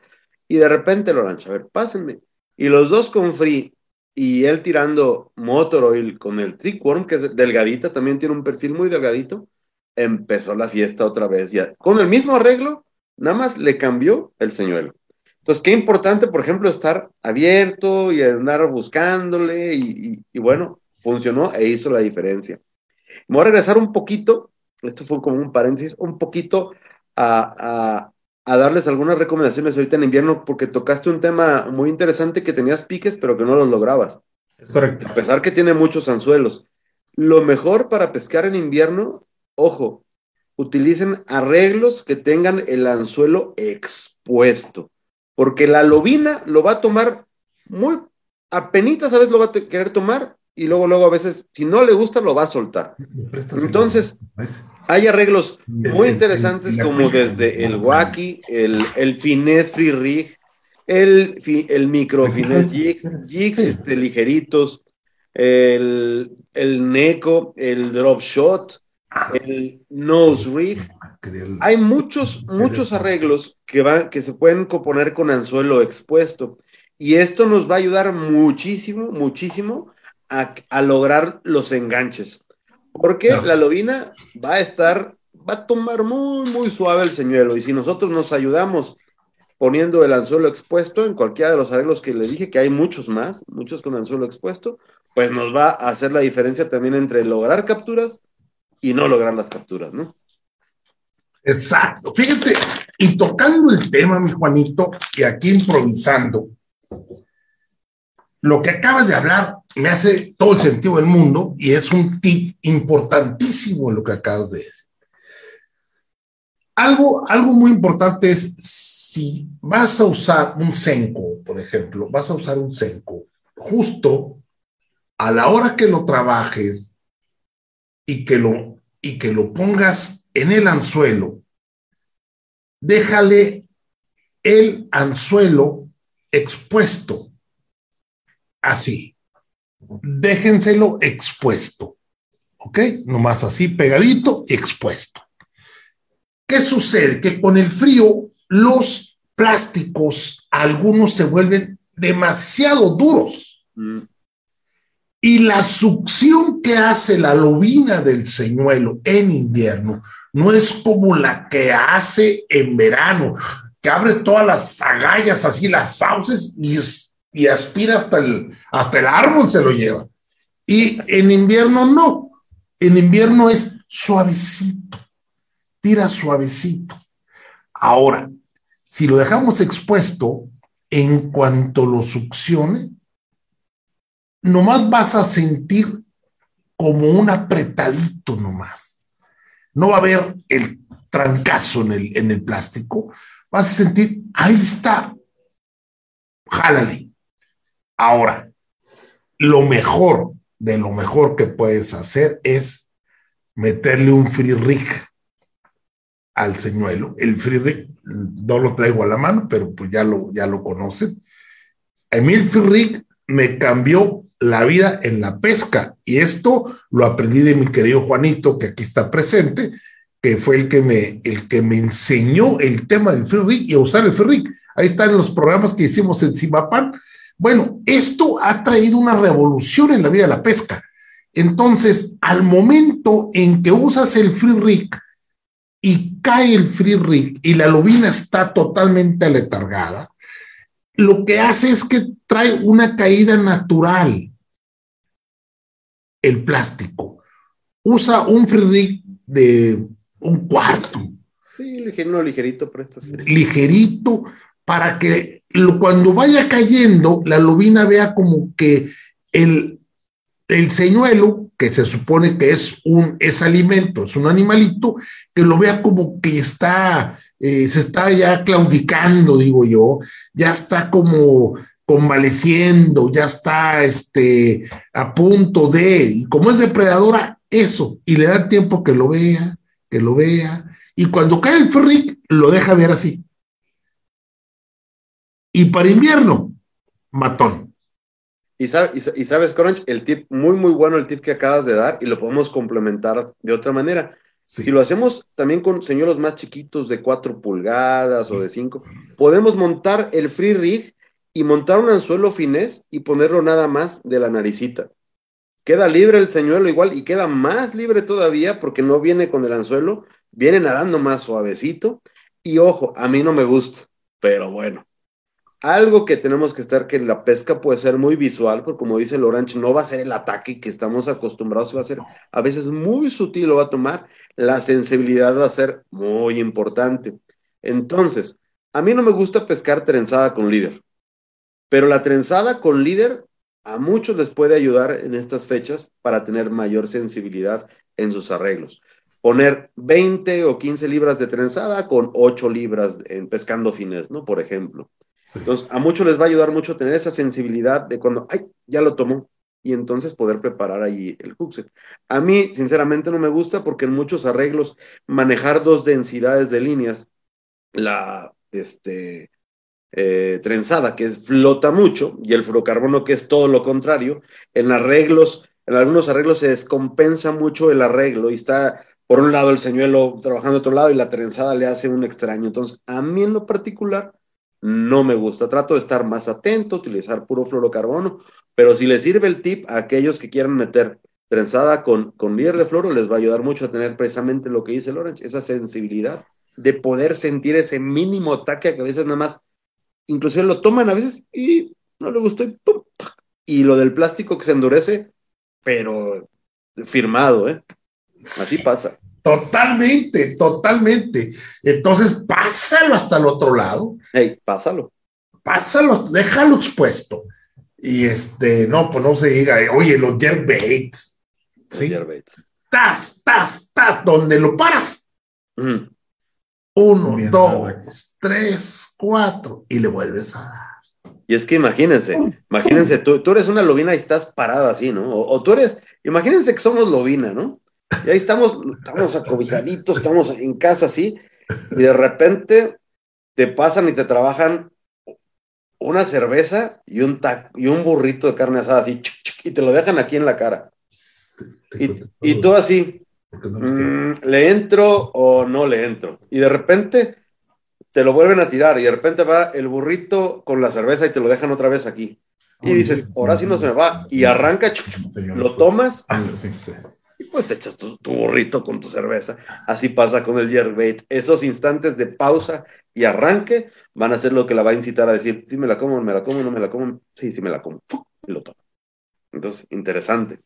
Y de repente, Lorancho, a ver, pásenme. Y los dos con Free y él tirando Motor Oil con el Trickworm, que es delgadita, también tiene un perfil muy delgadito, empezó la fiesta otra vez. Ya, con el mismo arreglo, nada más le cambió el señuelo. Entonces, qué importante, por ejemplo, estar abierto y andar buscándole y, bueno, funcionó e hizo la diferencia. Me voy a regresar un poquito, esto fue como un paréntesis, un poquito a, darles algunas recomendaciones ahorita en invierno, porque tocaste un tema muy interesante que tenías piques, pero que no los lograbas. Es correcto. A pesar que tiene muchos anzuelos. Lo mejor para pescar en invierno, ojo, utilicen arreglos que tengan el anzuelo expuesto porque la lobina lo va a tomar muy apenas a veces lo va a querer tomar y luego luego a veces si no le gusta lo va a soltar. Entonces, hay arreglos muy interesantes como desde el wacky, el, el finesse free rig, el, el micro finesse jigs, jigs este, ligeritos, el, el neco, el drop shot, el nose rig. Hay muchos, muchos arreglos que, van, que se pueden componer con anzuelo expuesto. Y esto nos va a ayudar muchísimo, muchísimo a, lograr los enganches. Porque la lobina va a estar, va a tomar muy, muy suave el señuelo. Y si nosotros nos ayudamos poniendo el anzuelo expuesto en cualquiera de los arreglos que le dije, que hay muchos más, muchos con anzuelo expuesto, pues nos va a hacer la diferencia también entre lograr capturas y no lograr las capturas, ¿no? Exacto. Fíjate, y tocando el tema, mi Juanito, y aquí improvisando, lo que acabas de hablar me hace todo el sentido del mundo y es un tip importantísimo lo que acabas de decir. Algo, algo muy importante es si vas a usar un senco, por ejemplo, vas a usar un senco, justo a la hora que lo trabajes, y que lo, y que lo pongas en el anzuelo, déjale el anzuelo expuesto. Así. Déjenselo expuesto. ¿Ok? Nomás así, pegadito, expuesto. ¿Qué sucede? Que con el frío los plásticos, algunos se vuelven demasiado duros. Mm. Y la succión que hace la lobina del señuelo en invierno no es como la que hace en verano, que abre todas las agallas, así las fauces y, y aspira hasta el, hasta el árbol, se lo lleva. Y en invierno no. En invierno es suavecito, tira suavecito. Ahora, si lo dejamos expuesto, en cuanto lo succione, nomás vas a sentir como un apretadito nomás. No va a haber el trancazo en el, en el plástico. Vas a sentir, ahí está, jálale. Ahora, lo mejor de lo mejor que puedes hacer es meterle un free rig al señuelo. El free rig no lo traigo a la mano, pero pues ya lo, ya lo conocen. A mí el free rig me cambió la vida en la pesca. Y esto lo aprendí de mi querido Juanito, que aquí está presente, que fue el que me, el que me enseñó el tema del free rig y a usar el free rig. Ahí están los programas que hicimos en Cimapan. Bueno, esto ha traído una revolución en la vida de la pesca. Entonces, al momento en que usas el free rig y cae el free rig y la lobina está totalmente aletargada, lo que hace es que trae una caída natural el plástico. Usa un free de un cuarto. Sí, ligerito, ligerito para estas Ligerito para que cuando vaya cayendo, la lobina vea como que el, el señuelo, que se supone que es un es alimento, es un animalito, que lo vea como que está, eh, se está ya claudicando, digo yo, ya está como convaleciendo, ya está este, a punto de, y como es depredadora, eso, y le da tiempo que lo vea, que lo vea, y cuando cae el frick, lo deja ver así. Y para invierno, matón. Y, y, sabes, Crunch, el tip, muy, muy bueno el tip que acabas de dar, y lo podemos complementar de otra manera. Si lo hacemos también con señuelos más chiquitos de 4 pulgadas o de 5, podemos montar el free rig y montar un anzuelo finés y ponerlo nada más de la naricita. Queda libre el señuelo igual y queda más libre todavía porque no viene con el anzuelo, viene nadando más suavecito. Y ojo, a mí no me gusta, pero bueno. Algo que tenemos que estar que la pesca puede ser muy visual, porque como dice Lorange, no va a ser el ataque que estamos acostumbrados, va a ser a veces muy sutil, lo va a tomar, la sensibilidad va a ser muy importante. Entonces, a mí no me gusta pescar trenzada con líder, pero la trenzada con líder a muchos les puede ayudar en estas fechas para tener mayor sensibilidad en sus arreglos. Poner 20 o 15 libras de trenzada con 8 libras en pescando fines, ¿no? Por ejemplo. Entonces, a muchos les va a ayudar mucho tener esa sensibilidad de cuando, ay, ya lo tomó, y entonces poder preparar ahí el hookset. A mí, sinceramente, no me gusta porque en muchos arreglos manejar dos densidades de líneas, la, este, eh, trenzada, que flota mucho, y el fluorocarbono, que es todo lo contrario, en arreglos, en algunos arreglos se descompensa mucho el arreglo y está por un lado el señuelo trabajando otro lado y la trenzada le hace un extraño. Entonces, a mí en lo particular no me gusta. Trato de estar más atento, utilizar puro fluorocarbono, pero si les sirve el tip a aquellos que quieran meter trenzada con, con de fluoro, les va a ayudar mucho a tener precisamente lo que dice Lorenz, esa sensibilidad de poder sentir ese mínimo ataque que a veces nada más inclusive lo toman a veces y no le gustó y, y lo del plástico que se endurece, pero firmado, ¿eh? Así pasa. Totalmente, totalmente. Entonces, pásalo hasta el otro lado. Hey, pásalo. Pásalo, déjalo expuesto. Y este, no, pues no se diga, oye, los jerkbaits. ¿sí? Jerkbaits. Tas, tas, tas, donde lo paras. Uno, dos, tres, cuatro, y le vuelves a dar. Y es que imagínense, imagínense, tú, tú eres una lobina y estás parada así, ¿no? O, tú eres, imagínense que somos lobina, ¿no? Y ahí estamos, estamos acobijaditos, estamos en casa así, y de repente te pasan y te trabajan una cerveza y un, y un burrito de carne asada así, y te lo dejan aquí en la cara. Y, y tú así, Mm, ¿Le entro o no le entro? Y de repente te lo vuelven a tirar y de repente va el burrito con la cerveza y te lo dejan otra vez aquí. Y dices, ahora sí no se me va. Y arranca, lo tomas y pues te echas tu, burrito con tu cerveza. Así pasa con el jerkbait. Esos instantes de pausa y arranque van a ser lo que la va a incitar a decir, si me la como, me la como, no me la como. Sí, sí me la como. Y lo tomo. Entonces, interesante.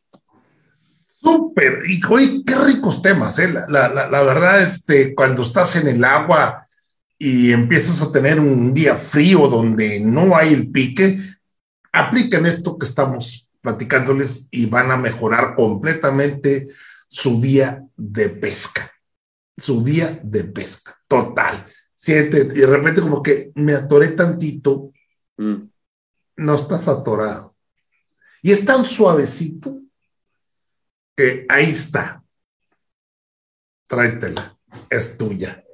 Súper, y hoy qué ricos temas, ¿eh? La, verdad, este, cuando estás en el agua y empiezas a tener un día frío donde no hay el pique, apliquen esto que estamos platicándoles y van a mejorar completamente su día de pesca. Su día de pesca, total. Siente, y de repente como que me atoré tantito, mm. no estás atorado. Y es tan suavecito ahí está. Tráetela, es tuya.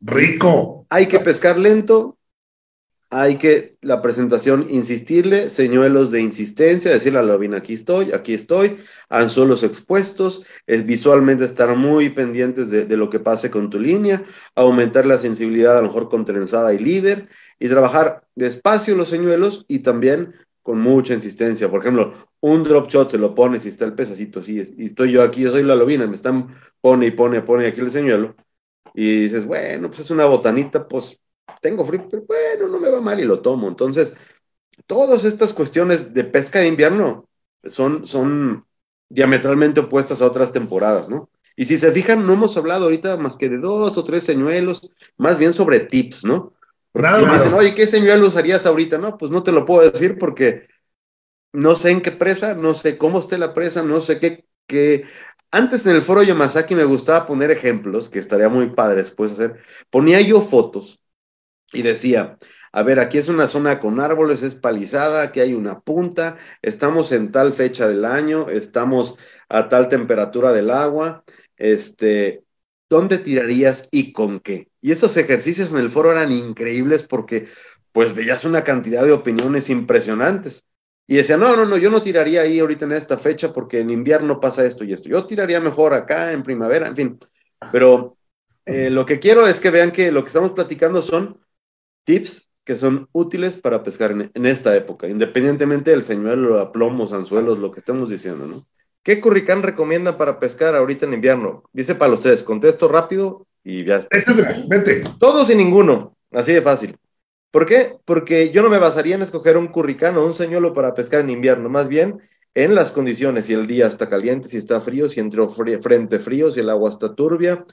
Rico. Hay que pescar lento, hay que la presentación insistirle, señuelos de insistencia, decirle a la lobina, aquí estoy, aquí estoy, anzuelos expuestos, es visualmente estar muy pendientes de, de, lo que pase con tu línea, aumentar la sensibilidad a lo mejor con trenzada y líder, y trabajar despacio los señuelos y también con mucha insistencia. Por ejemplo, un drop shot se lo pones y está el pececito así, y estoy yo aquí, yo soy la lobina, me están pone y pone, pone aquí el señuelo, y dices, bueno, pues es una botanita, pues tengo frío, pero bueno, no me va mal y lo tomo. Entonces, todas estas cuestiones de pesca de invierno son, son diametralmente opuestas a otras temporadas, ¿no? Y si se fijan, no hemos hablado ahorita más que de dos o tres señuelos, más bien sobre tips, ¿no? Nada más. Dicen, Oye, ¿qué señuelo usarías ahorita? No, pues no te lo puedo decir porque no sé en qué presa, no sé cómo esté la presa, no sé qué, qué... Antes en el foro Yamazaki me gustaba poner ejemplos, que estaría muy padre después hacer. Ponía yo fotos y decía, a ver, aquí es una zona con árboles, es palizada, aquí hay una punta, estamos en tal fecha del año, estamos a tal temperatura del agua, este, ¿dónde tirarías y con qué? Y esos ejercicios en el foro eran increíbles porque pues veías una cantidad de opiniones impresionantes. Y decía, no, no, no, yo no tiraría ahí ahorita en esta fecha porque en invierno pasa esto y esto. Yo tiraría mejor acá en primavera, en fin. Pero eh, lo que quiero es que vean que lo que estamos platicando son tips que son útiles para pescar en, esta época, independientemente del señuelo, aplomos, anzuelos, lo que estemos diciendo, ¿no? ¿Qué curricán recomienda para pescar ahorita en invierno? Dice para los tres, contesto rápido y ya. Vete. Todos y ninguno, así de fácil. ¿Por qué? Porque yo no me basaría en escoger un curricán o un señuelo para pescar en invierno, más bien en las condiciones, si el día está caliente, si está frío, si entró frente frío, si el agua está turbia,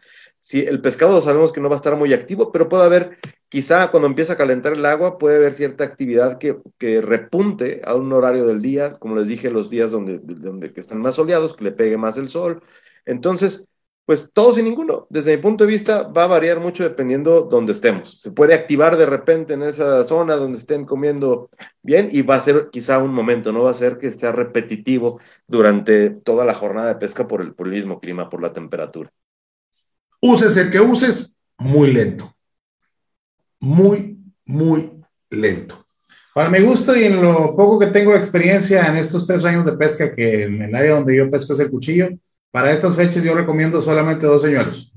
si el pescado sabemos que no va a estar muy activo, pero puede haber, quizá cuando empieza a calentar el agua, puede haber cierta actividad que, que repunte a un horario del día, como les dije, los días donde, donde que están más soleados, que le pegue más el sol. Entonces, pues todos y ninguno. Desde mi punto de vista, va a variar mucho dependiendo donde estemos. Se puede activar de repente en esa zona donde estén comiendo bien y va a ser quizá un momento, no va a ser que esté repetitivo durante toda la jornada de pesca por el mismo clima, por la temperatura. Uses el que uses, muy lento. Muy, muy lento. Para mi gusto y en lo poco que tengo de experiencia en estos tres años de pesca, que en el área donde yo pesco es el cuchillo, para estas fechas yo recomiendo solamente dos señores.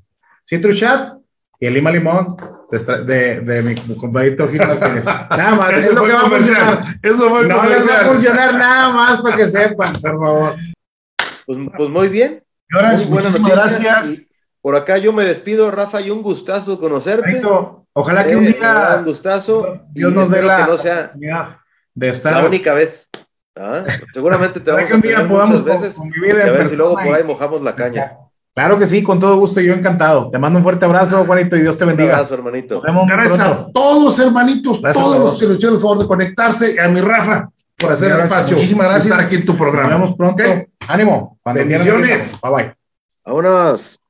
Chat y el lima limón de, de, mi compadrito Nada más, eso es lo que va a funcionar. Eso no les va a funcionar nada más para que sepan, por favor. Pues, pues muy bien. Muy buenas gracias. Por acá yo me despido, Rafa, y un gustazo conocerte. ojalá que un eh, día. Un gustazo. Dios nos dé la que no sea de estar. La única vez. ¿Ah? Seguramente te vamos que un día podamos veces convivir a ver si luego por ahí mojamos la caña. Claro que sí, con todo gusto, yo encantado. Te mando un fuerte abrazo, Juanito, y Dios te bendiga. Un abrazo, hermanito. Gracias a todos, hermanitos, todos los que nos hicieron el favor de conectarse, a mi Rafa, por hacer espacio. Muchísimas gracias. Estar aquí en tu programa. Nos vemos pronto. Ánimo. Bendiciones. Bye bye. Vámonos.